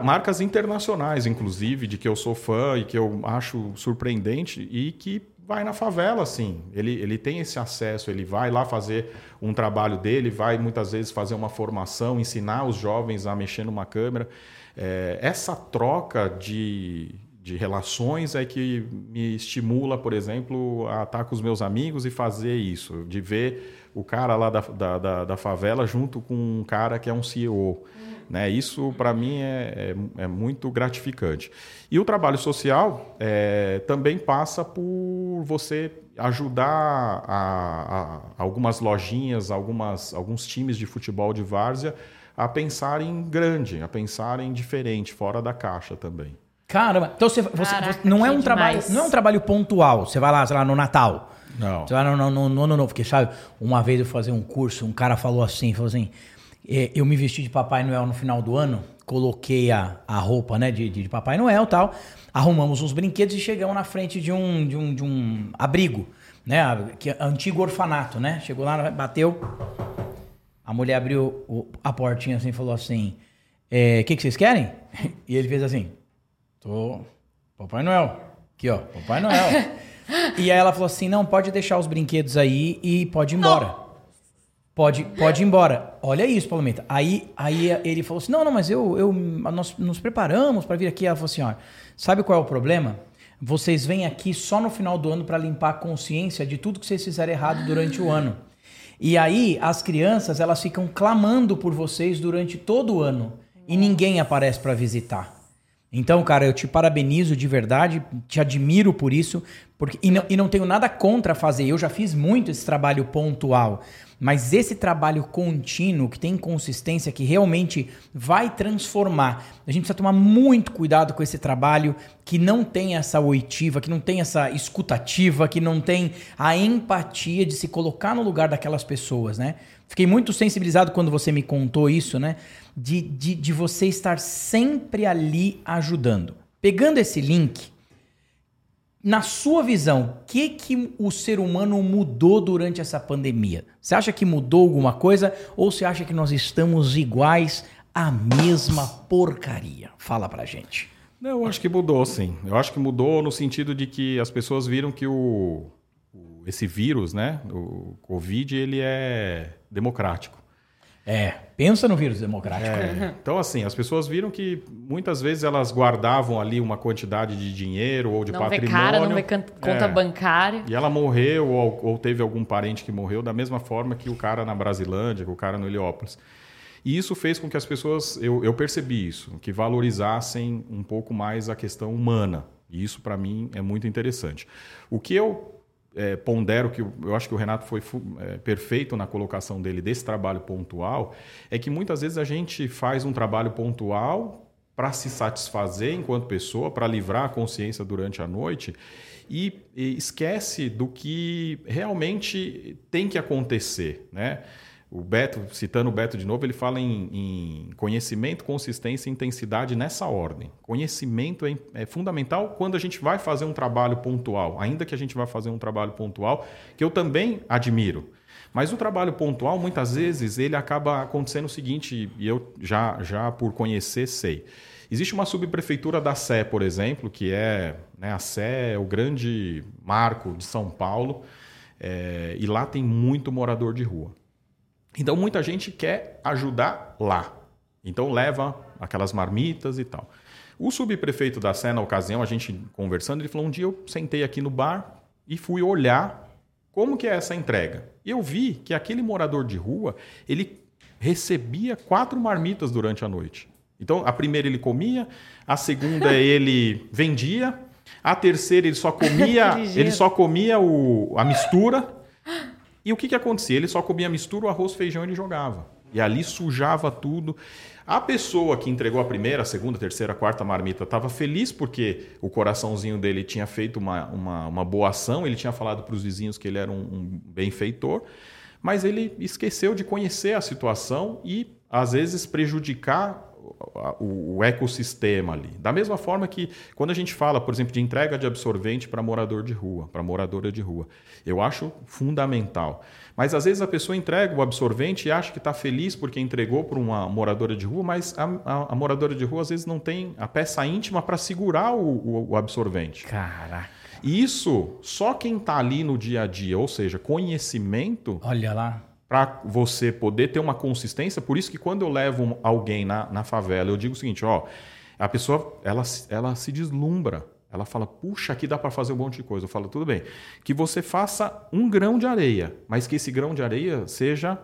Marcas internacionais, inclusive, de que eu sou fã e que eu acho surpreendente e que vai na favela, sim. Ele, ele tem esse acesso, ele vai lá fazer um trabalho dele, vai muitas vezes fazer uma formação, ensinar os jovens a mexer numa câmera. É, essa troca de, de relações é que me estimula, por exemplo, a estar com os meus amigos e fazer isso, de ver o cara lá da, da, da, da favela junto com um cara que é um CEO. Né? Isso, para mim, é, é, é, muito gratificante. E o trabalho social é, também passa por você ajudar a, a, algumas lojinhas, algumas, alguns times de futebol de várzea a pensarem grande, a pensarem diferente, fora da caixa também. Caramba, então você, você, Caraca, você não é um demais. trabalho, não é um trabalho pontual. Você vai lá, sei lá, no Natal. Não. Você vai no, no, no, no, no porque sabe, uma vez eu fazia um curso, um cara falou assim, falou assim, eu me vesti de Papai Noel no final do ano, coloquei a, a roupa né, de, de Papai Noel tal, arrumamos uns brinquedos e chegamos na frente de um, de um, de um abrigo, né? Que é antigo orfanato, né? Chegou lá, bateu. A mulher abriu a portinha assim e falou assim: O é, que, que vocês querem? E ele fez assim: Tô. Papai Noel. Aqui, ó, Papai Noel. e aí ela falou assim: Não, pode deixar os brinquedos aí e pode ir embora. Não. Pode, pode ir embora. Olha isso, Paulo Menta. Aí, aí ele falou assim: não, não, mas eu, eu nós nos preparamos para vir aqui. Ela falou assim: ó, sabe qual é o problema? Vocês vêm aqui só no final do ano para limpar a consciência de tudo que vocês fizeram errado durante o ano. E aí as crianças elas ficam clamando por vocês durante todo o ano e ninguém aparece para visitar. Então, cara, eu te parabenizo de verdade, te admiro por isso, porque e não, e não tenho nada contra fazer. Eu já fiz muito esse trabalho pontual, mas esse trabalho contínuo, que tem consistência, que realmente vai transformar. A gente precisa tomar muito cuidado com esse trabalho que não tem essa oitiva, que não tem essa escutativa, que não tem a empatia de se colocar no lugar daquelas pessoas, né? Fiquei muito sensibilizado quando você me contou isso, né? De, de, de você estar sempre ali ajudando. Pegando esse link, na sua visão, o que, que o ser humano mudou durante essa pandemia? Você acha que mudou alguma coisa ou você acha que nós estamos iguais à mesma porcaria? Fala pra gente. Não, eu acho que mudou, sim. Eu acho que mudou no sentido de que as pessoas viram que o, esse vírus, né, o Covid, ele é democrático. É, pensa no vírus democrático. É, então, assim, as pessoas viram que muitas vezes elas guardavam ali uma quantidade de dinheiro ou de não patrimônio. Não vê cara, não vê conta é, bancária. E ela morreu ou, ou, teve algum parente que morreu da mesma forma que o cara na Brasilândia, que o cara no Heliópolis. E isso fez com que as pessoas, eu, eu percebi isso, que valorizassem um pouco mais a questão humana. E isso, para mim, é muito interessante. O que eu é, pondero que eu acho que o Renato foi é, perfeito na colocação dele desse trabalho pontual, é que muitas vezes a gente faz um trabalho pontual para se satisfazer enquanto pessoa, para livrar a consciência durante a noite e, e esquece do que realmente tem que acontecer, né? O Beto, citando o Beto de novo, ele fala em, em conhecimento, consistência e intensidade nessa ordem. Conhecimento é, é, fundamental quando a gente vai fazer um trabalho pontual, ainda que a gente vá fazer um trabalho pontual, que eu também admiro. Mas o trabalho pontual, muitas vezes, ele acaba acontecendo o seguinte, e eu já, já por conhecer sei. Existe uma subprefeitura da Sé, por exemplo, que é né, a Sé é o grande marco de São Paulo, é, e lá tem muito morador de rua. Então muita gente quer ajudar lá. Então leva aquelas marmitas e tal. O subprefeito da Sé, na ocasião, a gente conversando, ele falou: um dia eu sentei aqui no bar e fui olhar como que é essa entrega. E eu vi que aquele morador de rua, ele recebia quatro marmitas durante a noite. Então, a primeira ele comia, a segunda ele vendia, a terceira ele só comia, ele só comia o, a mistura e o que, que acontecia? Ele só comia mistura, o arroz, feijão ele jogava. E ali sujava tudo. A pessoa que entregou a primeira, a segunda, a terceira, a quarta marmita estava feliz porque o coraçãozinho dele tinha feito uma, uma, uma boa ação, ele tinha falado para os vizinhos que ele era um, um benfeitor, mas ele esqueceu de conhecer a situação e, às vezes, prejudicar o, o, ecossistema ali. Da mesma forma que quando a gente fala, por exemplo, de entrega de absorvente para morador de rua, para moradora de rua, eu acho fundamental. Mas às vezes a pessoa entrega o absorvente e acha que está feliz porque entregou para uma moradora de rua, mas a, a, a, moradora de rua às vezes não tem a peça íntima para segurar o, o, o absorvente. Caraca. Isso só quem está ali no dia a dia, ou seja, conhecimento. Olha lá para você poder ter uma consistência. Por isso que quando eu levo alguém na, na favela, eu digo o seguinte, ó, a pessoa ela, ela se deslumbra. Ela fala, puxa, aqui dá para fazer um monte de coisa. Eu falo, tudo bem. Que você faça um grão de areia, mas que esse grão de areia seja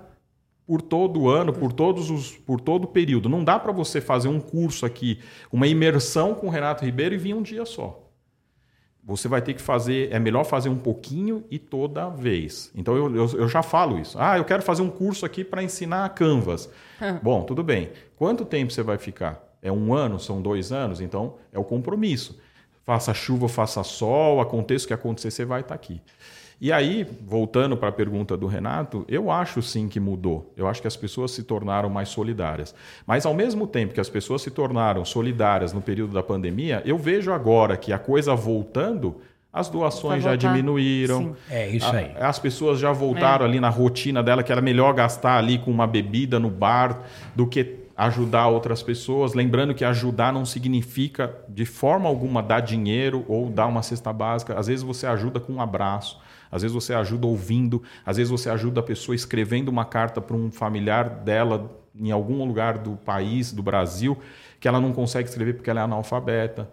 por todo o ano, por todos os, por todo o período. Não dá para você fazer um curso aqui, uma imersão com o Renato Ribeiro e vir um dia só você vai ter que fazer, é melhor fazer um pouquinho e toda vez. Então eu, eu, eu já falo isso. Ah, eu quero fazer um curso aqui para ensinar Canvas. Bom, tudo bem. Quanto tempo você vai ficar? É um ano? São dois anos? Então é o compromisso. Faça chuva, faça sol, aconteça o que acontecer, você vai estar aqui. E aí, voltando para a pergunta do Renato, eu acho sim que mudou. Eu acho que as pessoas se tornaram mais solidárias. Mas ao mesmo tempo que as pessoas se tornaram solidárias no período da pandemia, eu vejo agora que a coisa voltando, as doações já diminuíram. Sim. É isso aí. A, as pessoas já voltaram é. ali na rotina dela que era melhor gastar ali com uma bebida no bar do que ajudar outras pessoas. Lembrando que ajudar não significa de forma alguma dar dinheiro ou dar uma cesta básica. Às vezes você ajuda com um abraço. Às vezes você ajuda ouvindo, às vezes você ajuda a pessoa escrevendo uma carta para um familiar dela em algum lugar do país, do Brasil, que ela não consegue escrever porque ela é analfabeta.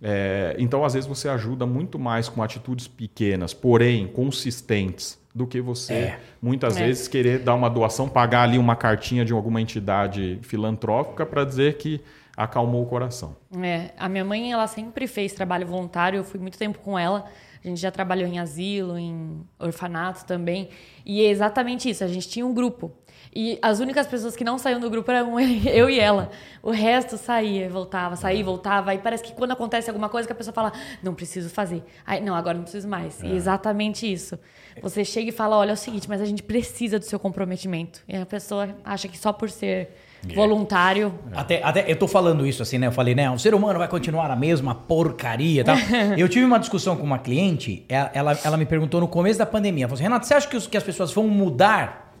É, então, às vezes, você ajuda muito mais com atitudes pequenas, porém consistentes, do que você, é. muitas é. vezes, querer dar uma doação, pagar ali uma cartinha de alguma entidade filantrópica para dizer que acalmou o coração. É, a minha mãe, ela sempre fez trabalho voluntário, eu fui muito tempo com ela. A gente já trabalhou em asilo, em orfanato também. E é exatamente isso, a gente tinha um grupo. E as únicas pessoas que não saíam do grupo eram eu e ela. O resto saía e voltava, saía e voltava. Aí parece que quando acontece alguma coisa que a pessoa fala, não preciso fazer. Aí, não, agora não preciso mais. É. E exatamente isso. Você chega e fala, olha, é o seguinte, mas a gente precisa do seu comprometimento. E a pessoa acha que só por ser é. voluntário. Até, até eu tô falando isso assim, né? Eu falei, né? O ser humano vai continuar a mesma porcaria tal. eu tive uma discussão com uma cliente, ela, ela me perguntou no começo da pandemia, ela falou assim, Renato, você acha que, os, que as pessoas vão mudar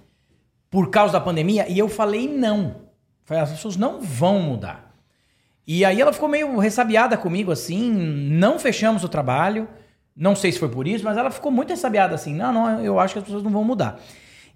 por causa da pandemia? E eu falei não. Falei, as pessoas não vão mudar. E aí ela ficou meio ressabiada comigo, assim, não fechamos o trabalho. Não sei se foi por isso, mas ela ficou muito ressabiada assim. Não, não, eu acho que as pessoas não vão mudar.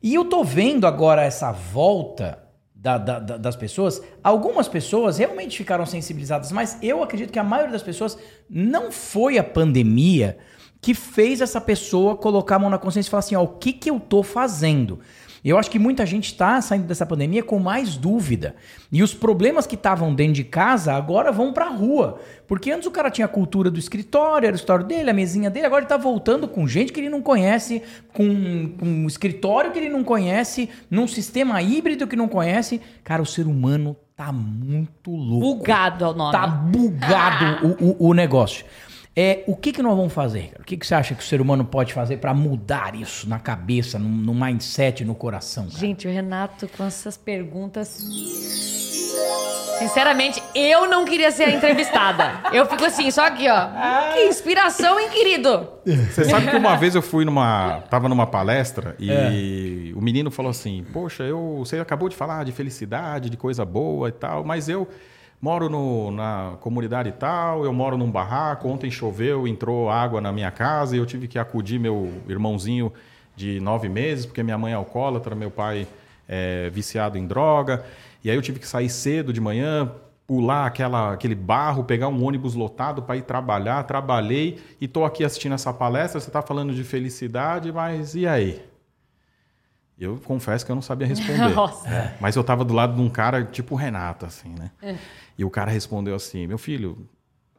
E eu tô vendo agora essa volta da, da, da, das pessoas. Algumas pessoas realmente ficaram sensibilizadas, mas eu acredito que a maioria das pessoas não foi a pandemia que fez essa pessoa colocar a mão na consciência e falar assim: ó, o que, que eu tô fazendo? Eu acho que muita gente está saindo dessa pandemia com mais dúvida. E os problemas que estavam dentro de casa agora vão para a rua. Porque antes o cara tinha a cultura do escritório, era o escritório dele, a mesinha dele, agora ele está voltando com gente que ele não conhece, com, com um escritório que ele não conhece, num sistema híbrido que não conhece. Cara, o ser humano tá muito louco. Bugado é o nome. Tá bugado o, o, o negócio. É, o que, que nós vamos fazer? O que, que você acha que o ser humano pode fazer para mudar isso na cabeça, no, no mindset, no coração? Cara? Gente, o Renato, com essas perguntas. Sinceramente, eu não queria ser a entrevistada. Eu fico assim, só aqui, ó. Que inspiração, hein, querido? Você sabe que uma vez eu fui numa. Tava numa palestra e é. o menino falou assim: Poxa, eu, você acabou de falar de felicidade, de coisa boa e tal, mas eu moro no, na comunidade tal, eu moro num barraco, ontem choveu, entrou água na minha casa e eu tive que acudir meu irmãozinho de nove meses, porque minha mãe é alcoólatra, meu pai é viciado em droga, e aí eu tive que sair cedo de manhã, pular aquela, aquele barro, pegar um ônibus lotado para ir trabalhar, trabalhei e estou aqui assistindo essa palestra, você está falando de felicidade, mas e aí? Eu confesso que eu não sabia responder. Nossa. É. Mas eu estava do lado de um cara tipo Renato, assim, né? É. E o cara respondeu assim: Meu filho,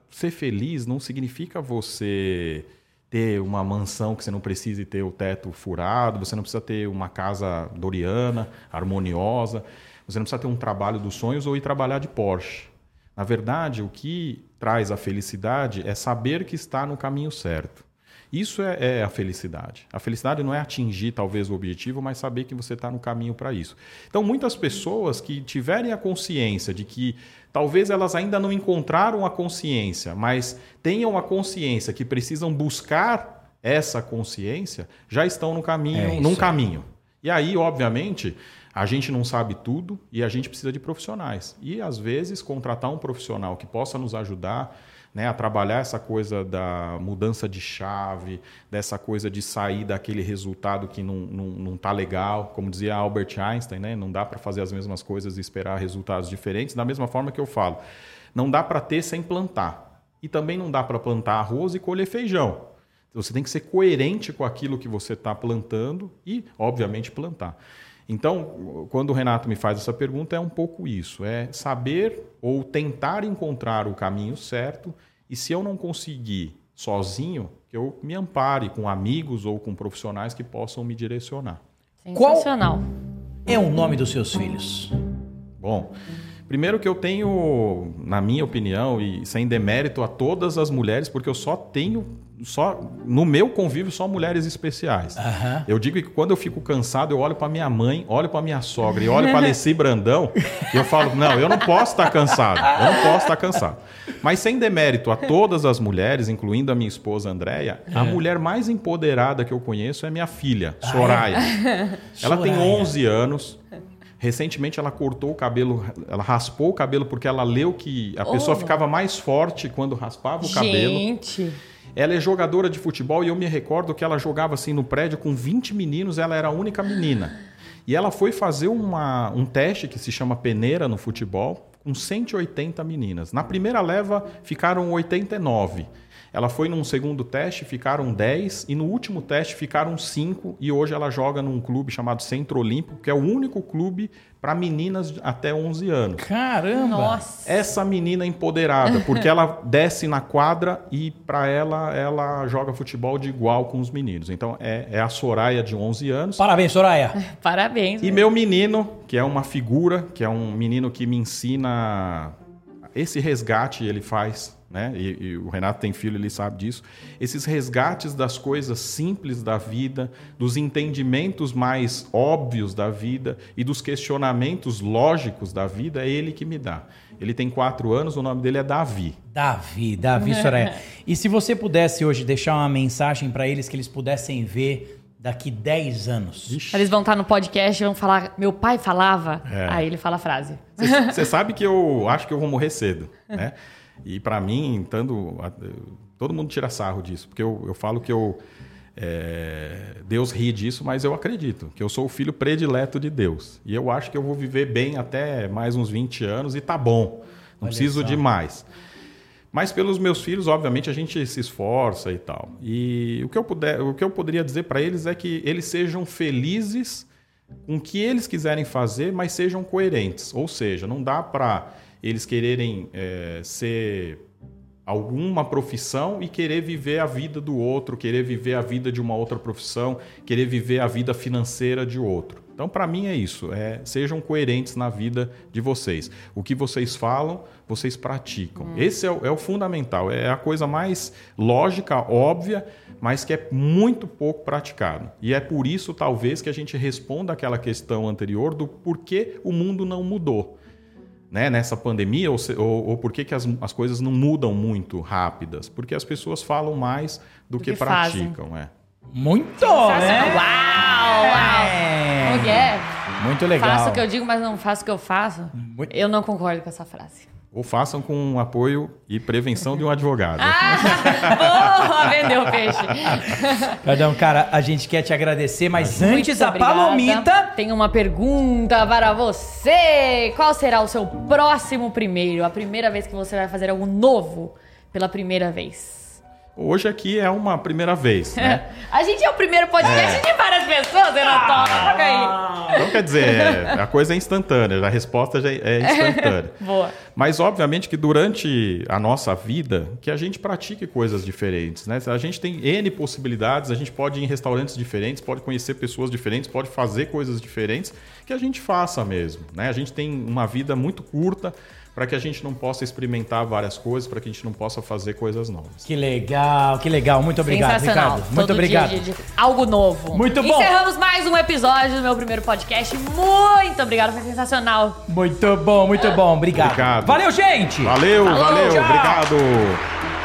ser feliz não significa você ter uma mansão que você não precise ter o teto furado, você não precisa ter uma casa doriana, harmoniosa, você não precisa ter um trabalho dos sonhos ou ir trabalhar de Porsche. Na verdade, o que traz a felicidade é saber que está no caminho certo. Isso é, é, a felicidade. A felicidade não é atingir talvez o objetivo, mas saber que você está no caminho para isso. Então, muitas pessoas que tiverem a consciência de que talvez elas ainda não encontraram a consciência, mas tenham a consciência que precisam buscar essa consciência, já estão no caminho, é num caminho. E aí, obviamente, a gente não sabe tudo e a gente precisa de profissionais. E às vezes contratar um profissional que possa nos ajudar né, a trabalhar essa coisa da mudança de chave, dessa coisa de sair daquele resultado que não, não, não tá legal. Como dizia Albert Einstein, né, não dá para fazer as mesmas coisas e esperar resultados diferentes. Da mesma forma que eu falo, não dá para ter sem plantar. E também não dá para plantar arroz e colher feijão. Você tem que ser coerente com aquilo que você está plantando e, obviamente, plantar. Então, quando o Renato me faz essa pergunta, é um pouco isso: é saber ou tentar encontrar o caminho certo, e se eu não conseguir sozinho, que eu me ampare com amigos ou com profissionais que possam me direcionar. Sensacional. Qual é o nome dos seus filhos? Bom, primeiro que eu tenho, na minha opinião, e sem demérito a todas as mulheres, porque eu só tenho só no meu convívio só mulheres especiais. Uhum. Eu digo que quando eu fico cansado, eu olho para minha mãe, olho para minha sogra e olho para Alessi Brandão e eu falo: "Não, eu não posso estar cansado. Eu não posso estar cansado". Mas sem demérito a todas as mulheres, incluindo a minha esposa Andréia, a é. mulher mais empoderada que eu conheço é minha filha, Soraya. Ela tem 11 anos. Recentemente ela cortou o cabelo, ela raspou o cabelo porque ela leu que a pessoa oh. ficava mais forte quando raspava o cabelo. Gente. Ela é jogadora de futebol e eu me recordo que ela jogava assim no prédio com 20 meninos, ela era a única menina. E ela foi fazer uma, um teste que se chama peneira no futebol com 180 meninas. Na primeira leva ficaram 89. Ela foi num segundo teste, ficaram 10, e no último teste ficaram 5, e hoje ela joga num clube chamado Centro Olímpico, que é o único clube para meninas até 11 anos. Caramba! Nossa. Essa menina é empoderada, porque ela desce na quadra e para ela ela joga futebol de igual com os meninos. Então é, é a Soraya de 11 anos. Parabéns, Soraya. Parabéns. E meu menino, que é uma figura, que é um menino que me ensina esse resgate ele faz, né? E, e, o Renato tem filho, ele sabe disso. Esses resgates das coisas simples da vida, dos entendimentos mais óbvios da vida e dos questionamentos lógicos da vida, é ele que me dá. Ele tem quatro anos, o nome dele é Davi. Davi, Davi Soraya. e se você pudesse hoje deixar uma mensagem para eles que eles pudessem ver daqui 10 anos. Ixi. Eles vão estar no podcast e vão falar, meu pai falava, é. aí ele fala a frase. Você sabe que eu acho que eu vou morrer cedo, né? E para mim, estando, todo mundo tira sarro disso, porque eu, eu falo que eu é, Deus ri disso, mas eu acredito que eu sou o filho predileto de Deus. E eu acho que eu vou viver bem até mais uns 20 anos e tá bom. Não Olha preciso só. de mais. Mas pelos meus filhos, obviamente, a gente se esforça e tal. E o que eu, puder, o que eu poderia dizer para eles é que eles sejam felizes com o que eles quiserem fazer, mas sejam coerentes. Ou seja, não dá para eles quererem é, ser alguma profissão e querer viver a vida do outro, querer viver a vida de uma outra profissão, querer viver a vida financeira de outro. Então, para mim é isso. É, sejam coerentes na vida de vocês. O que vocês falam, vocês praticam. Hum. Esse é o, é o, fundamental. É a coisa mais lógica, óbvia, mas que é muito pouco praticado. E é por isso, talvez, que a gente responda aquela questão anterior do porquê o mundo não mudou. Né, nessa pandemia, ou, ou, ou por que, que as, as coisas não mudam muito rápidas? Porque as pessoas falam mais do, do que, que, praticam. É. Muito! Né? Uau! É. Como é? Muito legal. Faço o que eu digo, mas não faço o que eu faço. Muito... Eu não concordo com essa frase. Ou façam com apoio e prevenção de um advogado. Ah, boa, vendeu o peixe. Perdão, cara, a gente quer te agradecer, mas Muito antes a obrigada. Palomita... Tem uma pergunta para você. Qual será o seu próximo primeiro? A primeira vez que você vai fazer algo novo pela primeira vez? Hoje aqui é uma primeira vez, né? a gente é o primeiro podcast é. de várias pessoas, Renato. Ah, então quer dizer, a coisa é instantânea, a resposta já é instantânea. Boa. Mas obviamente que durante a nossa vida, que a gente pratique coisas diferentes, né? A gente tem N possibilidades, a gente pode ir em restaurantes diferentes, pode conhecer pessoas diferentes, pode fazer coisas diferentes, que a gente faça mesmo, né? A gente tem uma vida muito curta, para que a gente não possa experimentar várias coisas, para que a gente não possa fazer coisas novas. Que legal, que legal. Muito obrigado, Ricardo. Muito Todo obrigado. Dia, dia, dia. Algo novo. Muito bom. Encerramos mais um episódio do meu primeiro podcast. Muito obrigado, foi sensacional. Muito bom, muito bom. Obrigado. obrigado. Valeu, gente. Valeu, Falou, valeu, tchau. obrigado.